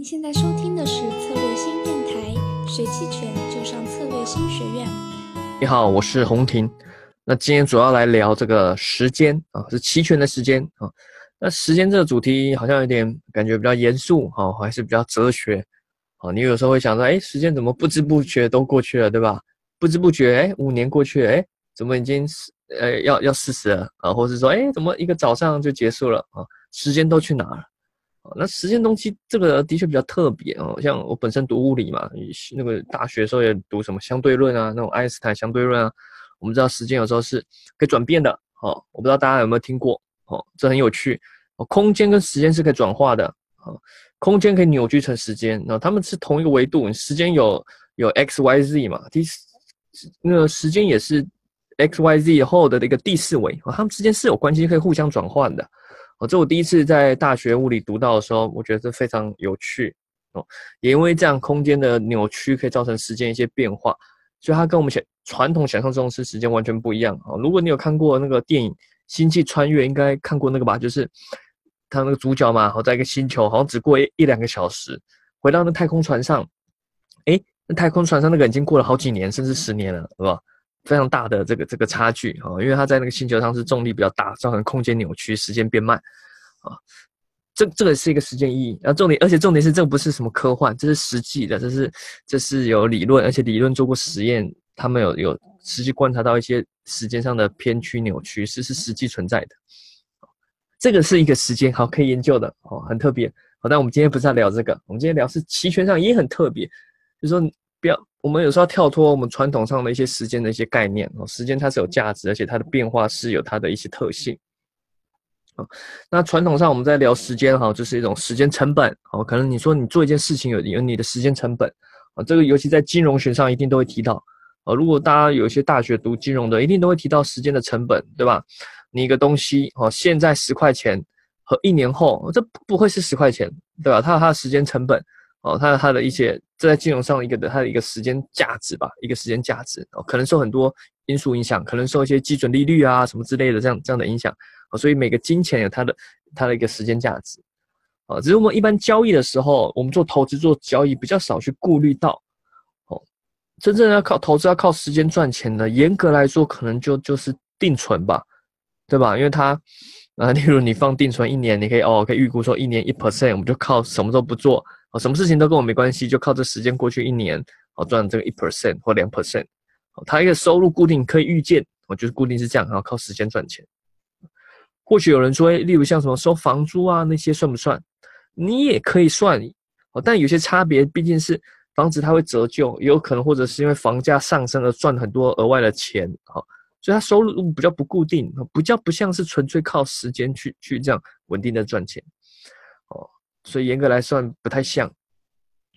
您现在收听的是策略新电台，学期权就上策略新学院。你好，我是洪婷。那今天主要来聊这个时间啊，是期权的时间啊。那时间这个主题好像有点感觉比较严肃哈，还是比较哲学啊。你有时候会想到，哎，时间怎么不知不觉都过去了，对吧？不知不觉，哎，五年过去了，哎，怎么已经呃要要四十了啊？或者是说，哎，怎么一个早上就结束了啊？时间都去哪了？那时间东西这个的确比较特别哦，像我本身读物理嘛，那个大学时候也读什么相对论啊，那种爱因斯坦相对论啊，我们知道时间有时候是可以转变的哦，我不知道大家有没有听过哦，这很有趣哦，空间跟时间是可以转化的啊，空间可以扭曲成时间，那他们是同一个维度，时间有有 x y z 嘛，第那个时间也是 x y z 后的一个第四维啊，他们之间是有关系，可以互相转换的。哦，这我第一次在大学物理读到的时候，我觉得这非常有趣哦。也因为这样，空间的扭曲可以造成时间一些变化，所以它跟我们想传统想象中是时间完全不一样啊。如果你有看过那个电影《星际穿越》，应该看过那个吧？就是他那个主角嘛，好在一个星球，好像只过一一两个小时，回到那太空船上，诶，那太空船上那个已经过了好几年，甚至十年了，是吧？非常大的这个这个差距啊，因为它在那个星球上是重力比较大，造成空间扭曲，时间变慢啊。这这个是一个时间意义。然后重点，而且重点是这个不是什么科幻，这是实际的，这是这是有理论，而且理论做过实验，他们有有实际观察到一些时间上的偏曲扭曲是是实际存在的。这个是一个时间好可以研究的哦，很特别。好，但我们今天不是要聊这个，我们今天聊是期权上也很特别，就是说不要。我们有时候跳脱我们传统上的一些时间的一些概念哦，时间它是有价值，而且它的变化是有它的一些特性啊。那传统上我们在聊时间哈，就是一种时间成本哦。可能你说你做一件事情有有你的时间成本啊，这个尤其在金融学上一定都会提到啊。如果大家有一些大学读金融的，一定都会提到时间的成本，对吧？你一个东西哦，现在十块钱和一年后，这不会是十块钱，对吧？它有它的时间成本。哦，它它的一些这在金融上一个的它的一个时间价值吧，一个时间价值哦，可能受很多因素影响，可能受一些基准利率啊什么之类的这样这样的影响哦，所以每个金钱有它的它的一个时间价值啊，只是我们一般交易的时候，我们做投资做交易比较少去顾虑到哦，真正要靠投资要靠时间赚钱的，严格来说可能就就是定存吧，对吧？因为它啊，例如你放定存一年，你可以哦可以预估说一年一 percent，我们就靠什么都不做。哦，什么事情都跟我没关系，就靠这时间过去一年，哦赚这个一 percent 或两 percent，哦，它一个收入固定可以预见，我就是固定是这样，然后靠时间赚钱。或许有人说，例如像什么收房租啊那些算不算？你也可以算，哦，但有些差别，毕竟是房子它会折旧，也有可能或者是因为房价上升而赚很多额外的钱，哦，所以它收入比较不固定，比较不像是纯粹靠时间去去这样稳定的赚钱。哦所以严格来算不太像，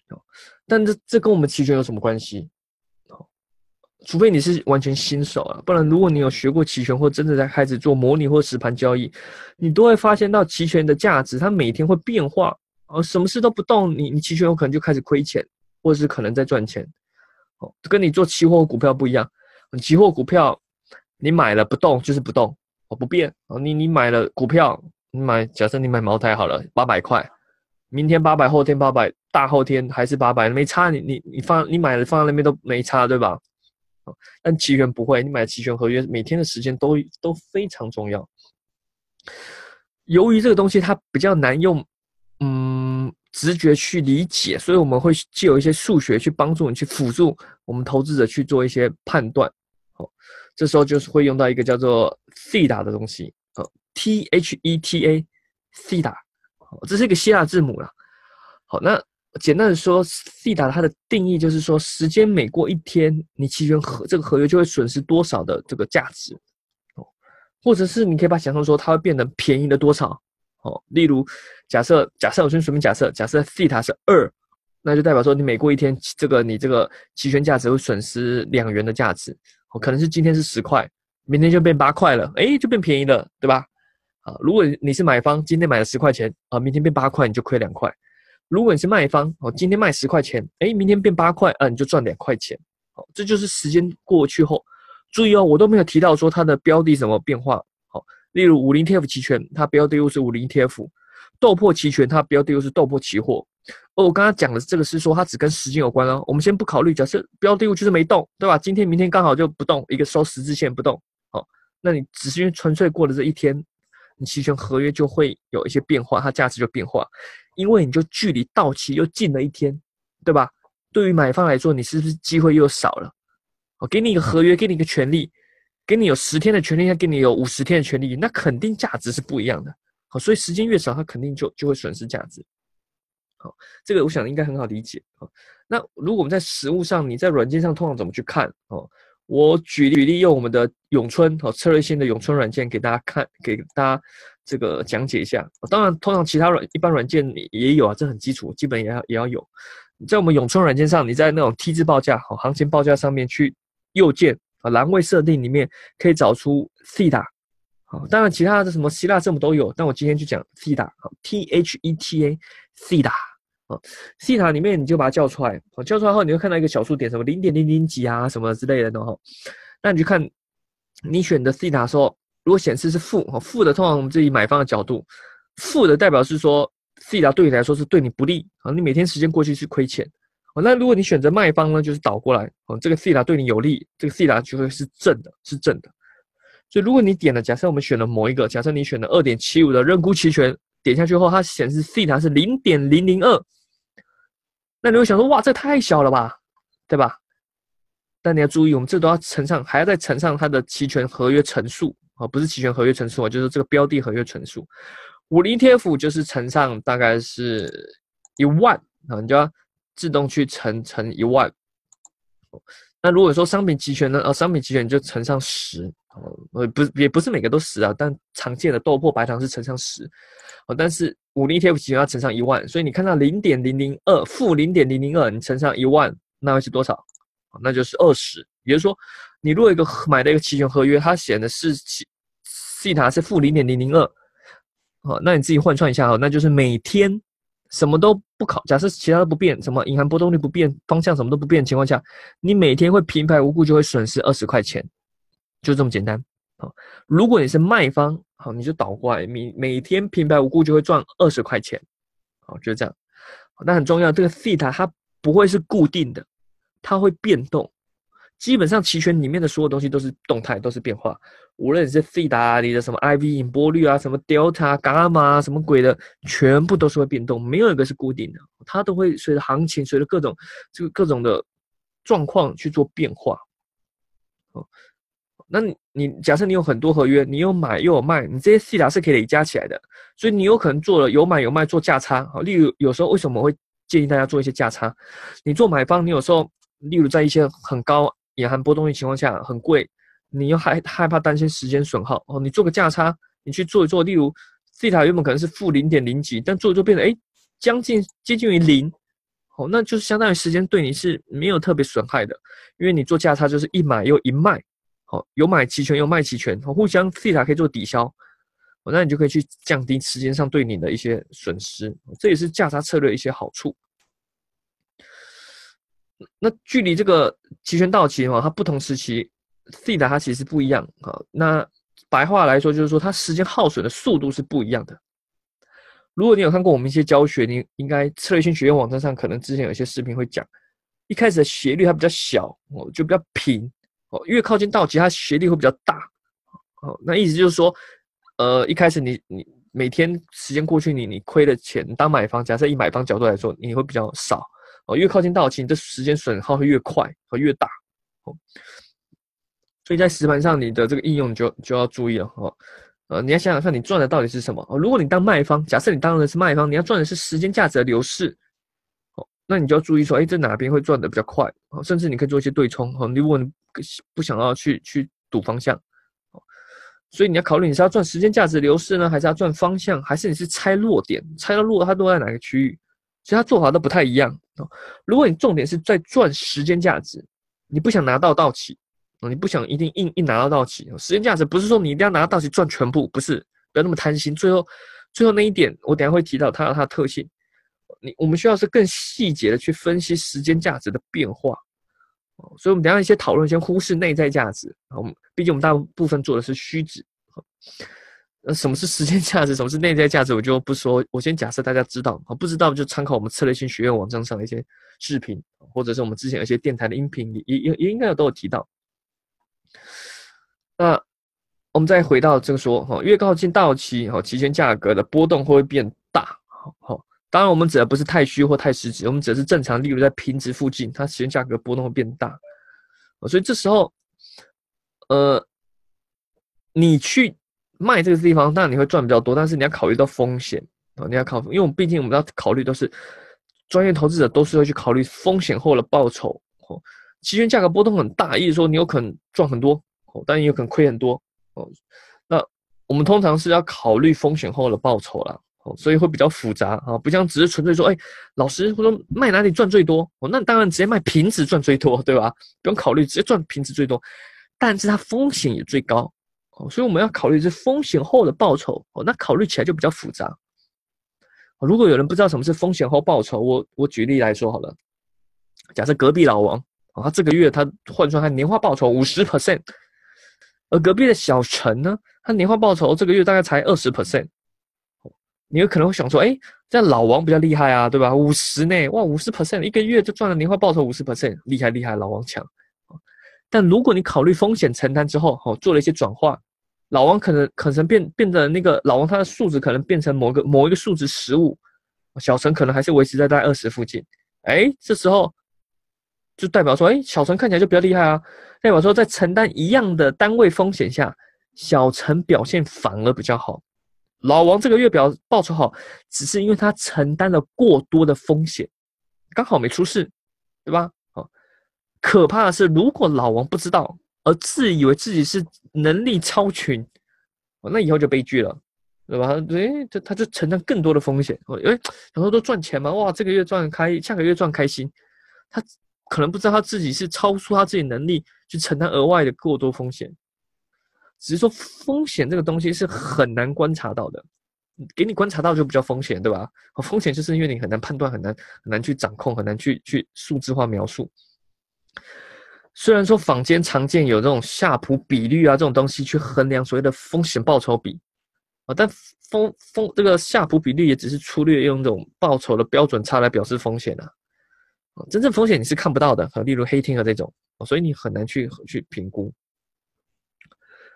哦，但这这跟我们期权有什么关系？哦，除非你是完全新手啊，不然如果你有学过期权或真的在开始做模拟或实盘交易，你都会发现到期权的价值，它每天会变化，哦，什么事都不动，你你期权有可能就开始亏钱，或者是可能在赚钱，哦，跟你做期货股票不一样，期货股票你买了不动就是不动，哦不变，哦你你买了股票，你买假设你买茅台好了，八百块。明天八百，后天八百，大后天还是八百，没差。你你你放你买了放在那边都没差，对吧？但期权不会，你买期权合约，每天的时间都都非常重要。由于这个东西它比较难用，嗯，直觉去理解，所以我们会借有一些数学去帮助你去辅助我们投资者去做一些判断。好，这时候就是会用到一个叫做 theta 的东西，呃，T H E T A，theta。这是一个希腊字母啦。好，那简单的说，，Theta 它的定义就是说，时间每过一天，你期权合这个合约就会损失多少的这个价值，哦，或者是你可以把想象说，它会变得便宜了多少，哦，例如假设假设我先随便假设，假设 Theta 是二，那就代表说你每过一天，这个你这个期权价值会损失两元的价值，哦，可能是今天是十块，明天就变八块了，哎，就变便宜了，对吧？啊，如果你是买方，今天买了十块钱，啊，明天变八块，你就亏两块；如果你是卖方，哦，今天卖十块钱，哎，明天变八块，啊，你就赚两块钱。好，这就是时间过去后，注意哦，我都没有提到说它的标的什么变化。好，例如五零 TF 期权，它标的又是五零 TF；豆粕期权，它标的又是豆粕期货。哦，我刚刚讲的这个是说它只跟时间有关哦。我们先不考虑，假设标的物就是没动，对吧？今天、明天刚好就不动，一个收十字线不动，好，那你只是因为纯粹过了这一天，你期权合约就会有一些变化，它价值就变化，因为你就距离到期又近了一天，对吧？对于买方来说，你是不是机会又少了？我给你一个合约，给你一个权利，给你有十天的权利，再给你有五十天的权利，那肯定价值是不一样的。好，所以时间越少，它肯定就就会损失价值。好，这个我想应该很好理解。好，那如果我们在实物上，你在软件上通常怎么去看？哦，我举例举例用我们的永春哦策略性的永春软件给大家看，给大家这个讲解一下。当然，通常其他软一般软件也有啊，这很基础，基本也要也要有。在我们永春软件上，你在那种 T 字报价好行情报价上面去右键啊栏位设定里面可以找出 theta。当然，其他的什么希腊字母都有，但我今天就讲 Theta，T H E T A，Theta 啊，theta 里面你就把它叫出来，好，叫出来后你会看到一个小数点，什么零点零零几啊，什么之类的呢，哈，那你就看你选的 theta 时候，如果显示是负，哈，负的通常我们自己买方的角度，负的代表是说 theta 对你来说是对你不利，啊，你每天时间过去是亏钱，哦，那如果你选择卖方呢，就是倒过来，哦，这个 theta 对你有利，这个 theta 就会是正的，是正的。所以，如果你点了，假设我们选了某一个，假设你选了二点七五的认沽期权，点下去后，它显示 C 塔是零点零零二，那你会想说，哇，这太小了吧，对吧？但你要注意，我们这都要乘上，还要再乘上它的期权合约乘数啊，不是期权合约乘数啊，就是这个标的合约乘数。五零 ETF 就是乘上大概是一万啊，你就要自动去乘乘一万。那如果说商品期权呢？呃，商品期权就乘上十。呃，不，也不是每个都十啊，但常见的豆粕白糖是乘上十，哦，但是五零 ETF 期权要乘上一万，所以你看到零点零零二负零点零零二，你乘上一万，那会是多少？那就是二十。也就是说，你如果一个买的一个期权合约，它显的是西西塔是负零点零零二，好，那你自己换算一下哈，那就是每天什么都不考，假设其他都不变，什么银行波动率不变，方向什么都不变的情况下，你每天会平白无故就会损失二十块钱。就这么简单，好，如果你是卖方，好，你就倒过来，每每天平白无故就会赚二十块钱，好，就这样。那很重要，这个 theta 它不会是固定的，它会变动。基本上期权里面的所有东西都是动态，都是变化。无论你是 theta，你的什么 IV 引波率啊，什么 delta、伽马什么鬼的，全部都是会变动，没有一个是固定的，它都会随着行情，随着各种这个各种的状况去做变化，哦。那你假设你有很多合约，你有买又有卖，你这些 C 塔是可以累加起来的，所以你有可能做了有买有卖做价差好。例如有时候为什么会建议大家做一些价差？你做买方，你有时候例如在一些很高隐含波动率情况下很贵，你又害害怕担心时间损耗哦，你做个价差，你去做一做，例如 C 塔原本可能是负零点零几，但做一做变成哎将近接近于零，哦，那就是相当于时间对你是没有特别损害的，因为你做价差就是一买又一卖。哦，有买期权有卖期权，互相 theta 可以做抵消，哦，那你就可以去降低时间上对你的一些损失，这也是价差策略一些好处。那距离这个期权到期哈，它不同时期 theta 它其实不一样啊。那白话来说就是说，它时间耗损的速度是不一样的。如果你有看过我们一些教学，你应该策略性学院网站上可能之前有一些视频会讲，一开始的斜率它比较小，哦，就比较平。哦，越靠近到期，它斜率会比较大。哦，那意思就是说，呃，一开始你你每天时间过去，你你亏的钱，当买方，假设以买方角度来说，你会比较少。哦，越靠近到期，你这时间损耗会越快和越大。哦，所以在实盘上，你的这个应用就就要注意了。哦，呃，你要想想看，你赚的到底是什么？哦，如果你当卖方，假设你当的是卖方，你要赚的是时间价值的流逝。哦，那你就要注意说，哎，这哪边会赚的比较快？哦，甚至你可以做一些对冲。哦，如果你不想要去去赌方向，所以你要考虑你是要赚时间价值流失呢，还是要赚方向，还是你是猜落点，猜到落它落在哪个区域，其实它做法都不太一样哦。如果你重点是在赚时间价值，你不想拿到到期哦，你不想一定硬硬拿到到期，时间价值不是说你一定要拿到到期赚全部，不是，不要那么贪心。最后最后那一点，我等下会提到它有它的特性，你我们需要是更细节的去分析时间价值的变化。所以，我们等下一些讨论先忽视内在价值啊。我们毕竟我们大部分做的是虚值。那什么是时间价值，什么是内在价值，我就不说。我先假设大家知道啊，不知道就参考我们策略性学院网站上的一些视频，或者是我们之前有一些电台的音频，也也也应该有都有提到。那我们再回到这个说哈，越靠近到期哈，期权价格的波动会不会变大。好，好，当然我们指的不是太虚或太实质，我们指的是正常，例如在平值附近，它期权价格波动会变大。所以这时候，呃，你去。卖这个地方，当然你会赚比较多，但是你要考虑到风险啊，你要考，因为我们毕竟我们要考虑都是专业投资者，都是会去考虑风险后的报酬哦。期权价格波动很大，意思说你有可能赚很多哦，但也有可能亏很多哦。那我们通常是要考虑风险后的报酬啦，哦，所以会比较复杂啊，不像只是纯粹说，哎，老师或者卖哪里赚最多哦，那当然直接卖瓶子赚最多，对吧？不用考虑，直接赚瓶子最多，但是它风险也最高。哦，所以我们要考虑是风险后的报酬哦，那考虑起来就比较复杂。如果有人不知道什么是风险后报酬，我我举例来说好了。假设隔壁老王啊，他这个月他换算他年化报酬五十 percent，而隔壁的小陈呢，他年化报酬这个月大概才二十 percent。你有可能会想说，哎，这样老王比较厉害啊，对吧？五十呢，哇，五十 percent 一个月就赚了年化报酬五十 percent，厉害厉害，老王强。但如果你考虑风险承担之后，哦，做了一些转化，老王可能可能变变得那个老王他的数值可能变成某个某一个数值十五，小陈可能还是维持在大概二十附近，哎，这时候就代表说，哎，小陈看起来就比较厉害啊，代表说在承担一样的单位风险下，小陈表现反而比较好，老王这个月表报酬好，只是因为他承担了过多的风险，刚好没出事，对吧？可怕的是，如果老王不知道，而自以为自己是能力超群，那以后就悲剧了，对吧？诶，他他就承担更多的风险，因为很多都赚钱嘛，哇，这个月赚开，下个月赚开心，他可能不知道他自己是超出他自己能力去承担额外的过多风险，只是说风险这个东西是很难观察到的，给你观察到就不叫风险，对吧？风险就是因为你很难判断，很难很难去掌控，很难去去数字化描述。虽然说坊间常见有这种夏普比率啊这种东西去衡量所谓的风险报酬比啊，但风风这个夏普比率也只是粗略用这种报酬的标准差来表示风险啊，真正风险你是看不到的，例如黑天鹅这种，所以你很难去去评估。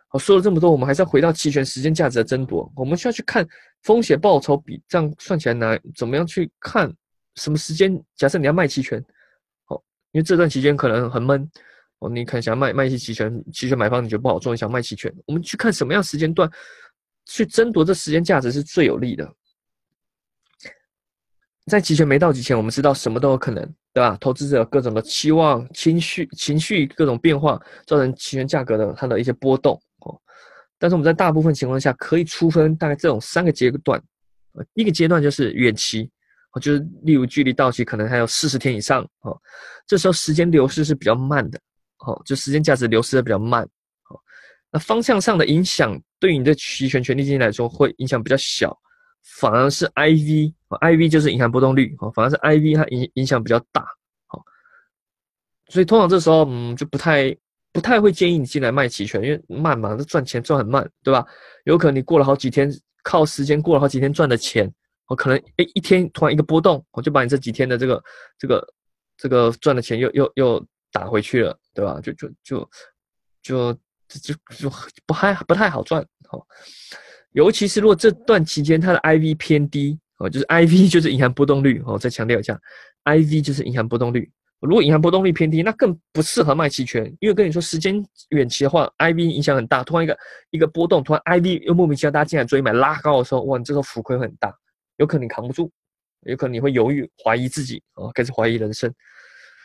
好，说了这么多，我们还是要回到期权时间价值的争夺，我们需要去看风险报酬比，这样算起来呢，怎么样去看什么时间？假设你要卖期权。好因为这段期间可能很闷哦，你可能想卖卖一些期权，期权买方你觉得不好做，你想卖期权，我们去看什么样时间段去争夺这时间价值是最有利的。在期权没到期前，我们知道什么都有可能，对吧？投资者各种的期望、情绪、情绪各种变化，造成期权价格的它的一些波动。但是我们在大部分情况下可以出分大概这种三个阶段，一个阶段就是远期。就是例如距离到期可能还有四十天以上哦，这时候时间流失是比较慢的哦，就时间价值流失的比较慢哦。那方向上的影响对于你的期权权利金来说会影响比较小，反而是 IV，IV 就是隐含波动率哦，反而是 IV 它影影响比较大哦。所以通常这时候嗯就不太不太会建议你进来卖期权，因为慢嘛，这赚钱赚很慢，对吧？有可能你过了好几天，靠时间过了好几天赚的钱。我可能诶一天突然一个波动，我就把你这几天的这个这个这个赚的钱又又又打回去了，对吧？就就就就就就不太不太好赚哦。尤其是如果这段期间它的 IV 偏低哦，就是 IV 就是银行波动率哦，再强调一下，IV 就是银行波动率。如果银行波动率偏低，那更不适合卖期权，因为跟你说时间远期的话，IV 影响很大。突然一个一个波动，突然 IV 又莫名其妙大家进来追买拉高的时候，哇，你这时候浮亏很大。有可能你扛不住，有可能你会犹豫、怀疑自己啊，开始怀疑人生。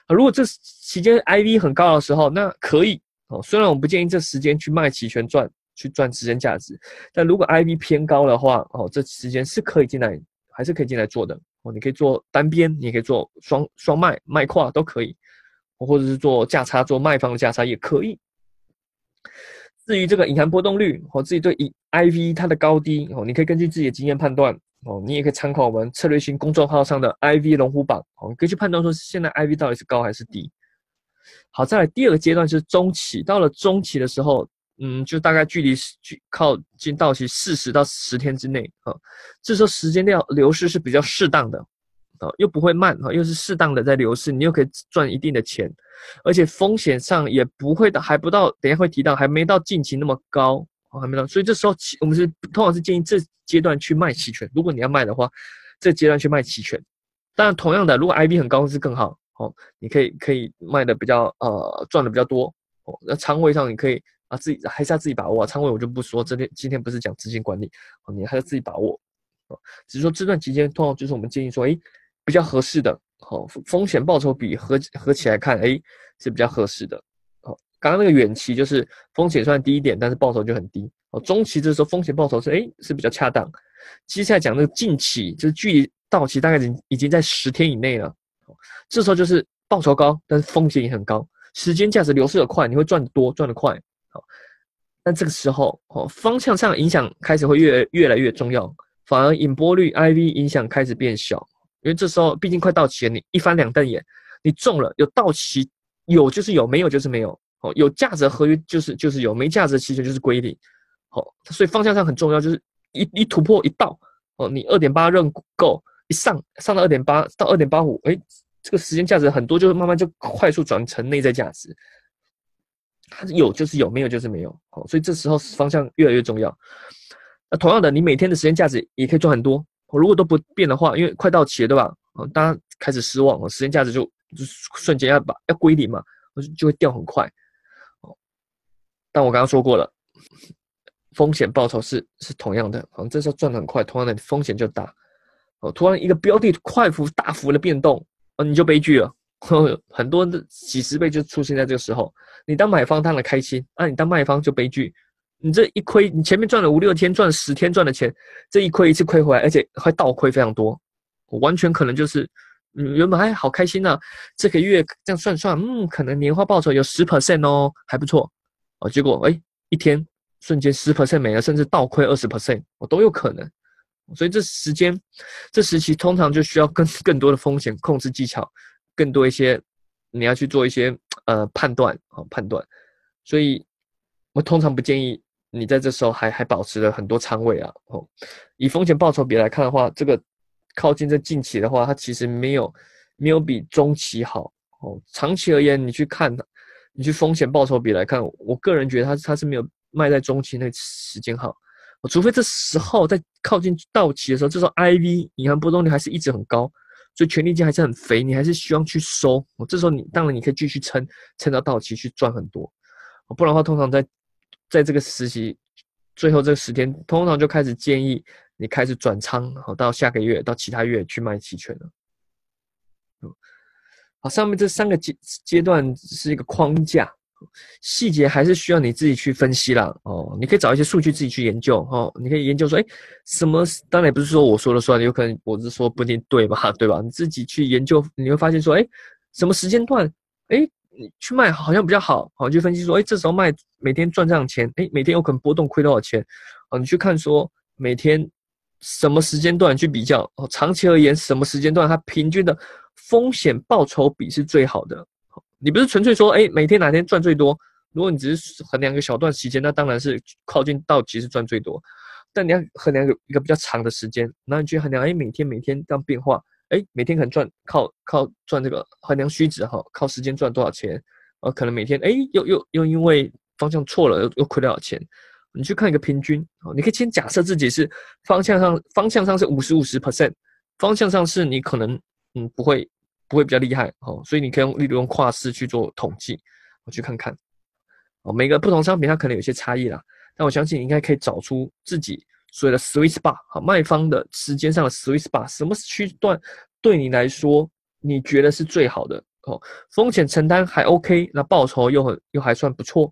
啊，如果这期间 IV 很高的时候，那可以哦。虽然我们不建议这时间去卖期权赚，去赚时间价值，但如果 IV 偏高的话，哦，这时间是可以进来，还是可以进来做的哦。你可以做单边，你可以做双双卖卖跨都可以，或者是做价差，做卖方的价差也可以。至于这个隐含波动率，哦，自己对 IV 它的高低哦，你可以根据自己的经验判断。哦，你也可以参考我们策略性公众号上的 IV 龙虎榜，哦，你可以去判断说现在 IV 到底是高还是低。好，再来第二个阶段是中期，到了中期的时候，嗯，就大概距离距靠近到期四十到十天之内啊，这时候时间量流失是比较适当的啊，又不会慢啊，又是适当的在流失，你又可以赚一定的钱，而且风险上也不会的还不到，等下会提到还没到近期那么高啊，还没到，所以这时候我们是通常是建议这阶段去卖期权，如果你要卖的话，这阶段去卖期权。当然，同样的，如果 IB 很高是更好哦，你可以可以卖的比较呃赚的比较多哦，那仓位上你可以。啊，自己还是要自己把握啊。仓位我就不说，这天今天不是讲资金管理哦，你还要自己把握啊。只是说这段期间，通常就是我们建议说，哎，比较合适的，好风险报酬比合合起来看，哎是比较合适的。好，刚刚那个远期就是风险算低一点，但是报酬就很低。哦，中期这时候风险报酬是哎是比较恰当。接下来讲那个近期，就是距离到期大概已经已经在十天以内了，这时候就是报酬高，但是风险也很高，时间价值流失的快，你会赚得多，赚得快。好，那这个时候哦，方向上影响开始会越越来越重要，反而引波率 IV 影响开始变小，因为这时候毕竟快到期了，你一翻两瞪眼，你中了有到期有就是有，没有就是没有，哦，有价值合约就是就是有，没价值期权就是归零，好，所以方向上很重要，就是一一突破一到哦，你二点八认购一上上到二点八到二点八五，哎，这个时间价值很多，就慢慢就快速转成内在价值。它有就是有，没有就是没有，好，所以这时候方向越来越重要。那同样的，你每天的时间价值也可以赚很多。我如果都不变的话，因为快到期了，对吧？啊，大家开始失望，时间价值就就瞬间要把要归零嘛，就会掉很快。哦，但我刚刚说过了，风险报酬是是同样的，啊，这时候赚的很快，同样的风险就大。哦，突然一个标的快幅大幅的变动，哦，你就悲剧了。很多的几十倍就出现在这个时候，你当买方当然开心，那你当卖方就悲剧。你这一亏，你前面赚了五六天，赚了十天赚的钱，这一亏一次亏回来，而且还倒亏非常多，完全可能就是，嗯，原本还好开心呢，这个月这样算算，嗯，可能年化报酬有十 percent 哦，还不错，哦，结果哎，一天瞬间十 percent 没了，甚至倒亏二十 percent，我都有可能。所以这时间，这时期通常就需要更更多的风险控制技巧。更多一些，你要去做一些呃判断啊判断，所以我通常不建议你在这时候还还保持了很多仓位啊哦。以风险报酬比来看的话，这个靠近这近期的话，它其实没有没有比中期好哦。长期而言，你去看它，你去风险报酬比来看，我个人觉得它它是没有卖在中期那时间好，除非这时候在靠近到期的时候，这时候 IV 银行波动率还是一直很高。所以权利金还是很肥，你还是希望去收。我这时候你当然你可以继续撑，撑到到期去赚很多。不然的话，通常在在这个时期最后这个十天，通常就开始建议你开始转仓，好到下个月到其他月去卖期权了。好，上面这三个阶阶段是一个框架。细节还是需要你自己去分析啦。哦，你可以找一些数据自己去研究哦。你可以研究说，哎，什么？当然也不是说我说了算，有可能我是说不一定对吧？对吧？你自己去研究，你会发现说，哎，什么时间段，哎，你去卖好像比较好。好，去分析说，哎，这时候卖每天赚这样钱，哎，每天有可能波动亏多少钱？哦，你去看说每天什么时间段去比较哦，长期而言什么时间段它平均的风险报酬比是最好的？你不是纯粹说，哎，每天哪天赚最多？如果你只是衡量一个小段时间，那当然是靠近到期是赚最多。但你要衡量一个一个比较长的时间，那你去衡量，哎，每天每天这样变化，哎，每天可能赚靠靠赚这个衡量虚值哈，靠时间赚多少钱？啊，可能每天，哎，又又又因为方向错了，又又亏多少钱？你去看一个平均，哦，你可以先假设自己是方向上方向上是五十五十 percent，方向上是你可能嗯不会。不会比较厉害哦，所以你可以用例如用跨市去做统计，我去看看哦，每个不同商品它可能有些差异啦，但我相信你应该可以找出自己所谓的 sweet spot 好卖方的时间上的 sweet spot，什么区段对你来说你觉得是最好的哦，风险承担还 OK，那报酬又很又还算不错，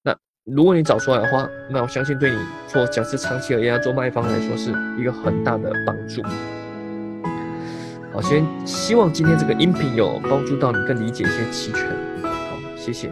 那如果你找出来的话，那我相信对你做假设长期而言要做卖方来说是一个很大的帮助。好，先希望今天这个音频有帮助到你，更理解一些期权。好，谢谢。